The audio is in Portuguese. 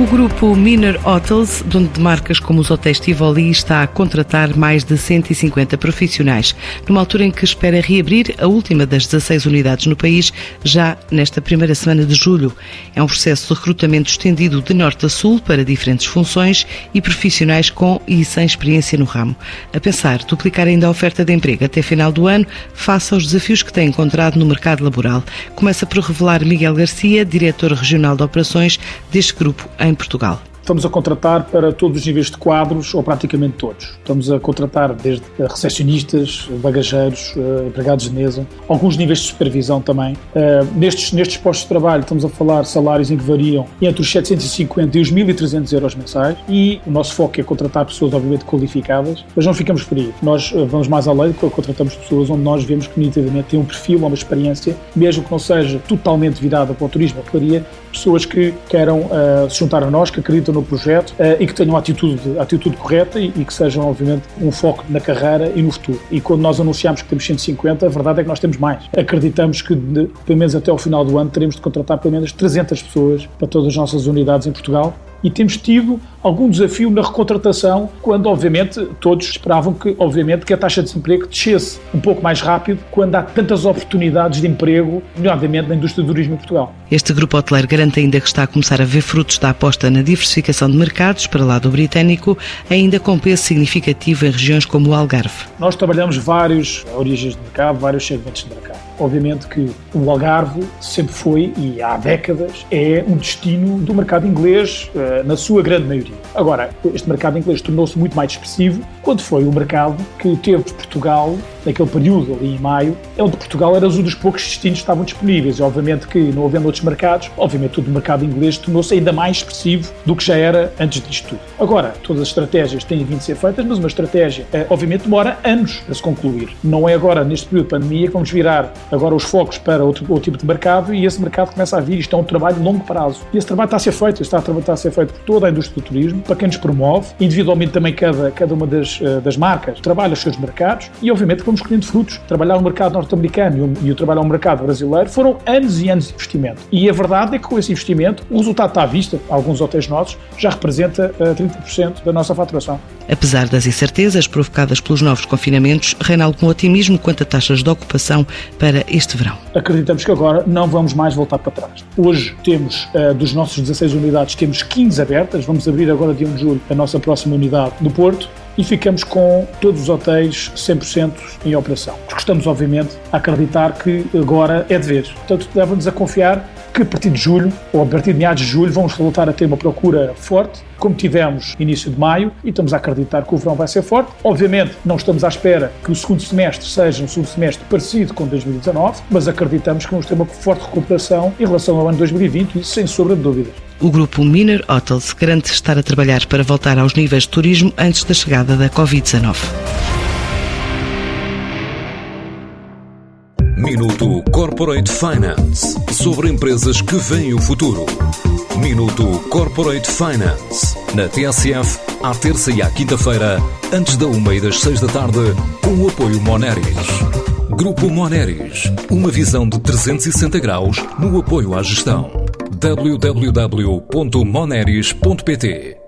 O grupo Miner Hotels, dono de marcas como os hotéis Tivoli, está a contratar mais de 150 profissionais, numa altura em que espera reabrir a última das 16 unidades no país, já nesta primeira semana de julho. É um processo de recrutamento estendido de norte a sul para diferentes funções e profissionais com e sem experiência no ramo. A pensar duplicar ainda a oferta de emprego até final do ano, face aos desafios que tem encontrado no mercado laboral. Começa por revelar Miguel Garcia, diretor regional de operações deste grupo em em Portugal. Estamos a contratar para todos os níveis de quadros, ou praticamente todos. Estamos a contratar desde recepcionistas, bagageiros, eh, empregados de mesa, alguns níveis de supervisão também. Eh, nestes, nestes postos de trabalho estamos a falar salários em que variam entre os 750 e os 1.300 euros mensais e o nosso foco é contratar pessoas obviamente qualificadas, mas não ficamos por aí. Nós eh, vamos mais além, contratamos pessoas onde nós vemos que nitidamente têm um perfil, uma experiência, mesmo que não seja totalmente virada para o turismo ou hotelaria, pessoas que queiram uh, se juntar a nós, que acreditam no projeto uh, e que tenham a atitude, atitude correta e, e, que sejam, obviamente, um foco na carreira e no futuro. E quando nós anunciamos que temos 150, a verdade é que nós temos mais. Acreditamos que, de, pelo menos até ao final do ano, teremos de contratar pelo menos 300 pessoas para todas as nossas unidades em Portugal e temos tido algum desafio na recontratação, quando obviamente todos esperavam que obviamente que a taxa de desemprego descesse um pouco mais rápido quando há tantas oportunidades de emprego, nomeadamente na indústria do turismo em Portugal. Este grupo hoteleiro garante ainda que está a começar a ver frutos da aposta na diversificação de mercados para o lado britânico, ainda com peso significativo em regiões como o Algarve. Nós trabalhamos várias origens de mercado, vários segmentos de mercado. Obviamente que o Algarve sempre foi, e há décadas, é um destino do mercado inglês, eh, na sua grande maioria. Agora, este mercado inglês tornou-se muito mais expressivo quando foi o mercado que teve Portugal, naquele período ali em maio, onde Portugal era um dos poucos destinos que estavam disponíveis. E obviamente que, não havendo outros mercados, obviamente o mercado inglês tornou-se ainda mais expressivo do que já era antes disto tudo. Agora, todas as estratégias têm vindo a ser feitas, mas uma estratégia, eh, obviamente, demora anos a se concluir. Não é agora, neste período de pandemia, que vamos virar agora os focos para outro, outro tipo de mercado e esse mercado começa a vir. Isto é um trabalho de longo prazo. E esse trabalho está a ser feito, está a, está a ser feito por toda a indústria do turismo, para quem nos promove, individualmente também cada, cada uma das, eh, das marcas trabalha os seus mercados e, obviamente, vamos colhendo frutos. Trabalhar o mercado norte-americano e, o, e o trabalhar o mercado brasileiro foram anos e anos de investimento. E a verdade é que com esse investimento, o resultado está à vista. Alguns hotéis nossos já representa uh, eh, 30% da nossa faturação. Apesar das incertezas provocadas pelos novos confinamentos, reina algum otimismo quanto a taxas de ocupação para este verão. Acreditamos que agora não vamos mais voltar para trás. Hoje temos, uh, dos nossos 16 unidades, temos 15 abertas. Vamos abrir agora, dia 1 de julho, a nossa próxima unidade no Porto e ficamos com todos os hotéis 100% em operação. Porque estamos, obviamente, a acreditar que agora é de vez. Portanto, leva-nos a confiar que a partir de julho, ou a partir de meados de julho, vamos voltar a ter uma procura forte, como tivemos início de maio, e estamos a acreditar que o verão vai ser forte. Obviamente, não estamos à espera que o segundo semestre seja um segundo semestre parecido com 2019, mas acreditamos que vamos ter uma forte recuperação em relação ao ano 2020, isso sem sombra de dúvidas. O grupo Miner Hotels garante estar a trabalhar para voltar aos níveis de turismo antes da chegada da Covid-19. Minuto Corporate Finance sobre empresas que veem o futuro. Minuto Corporate Finance na TSF, à terça e à quinta-feira, antes da uma e das seis da tarde, com o apoio Moneris. Grupo Moneris, uma visão de 360 graus no apoio à gestão. www.moneris.pt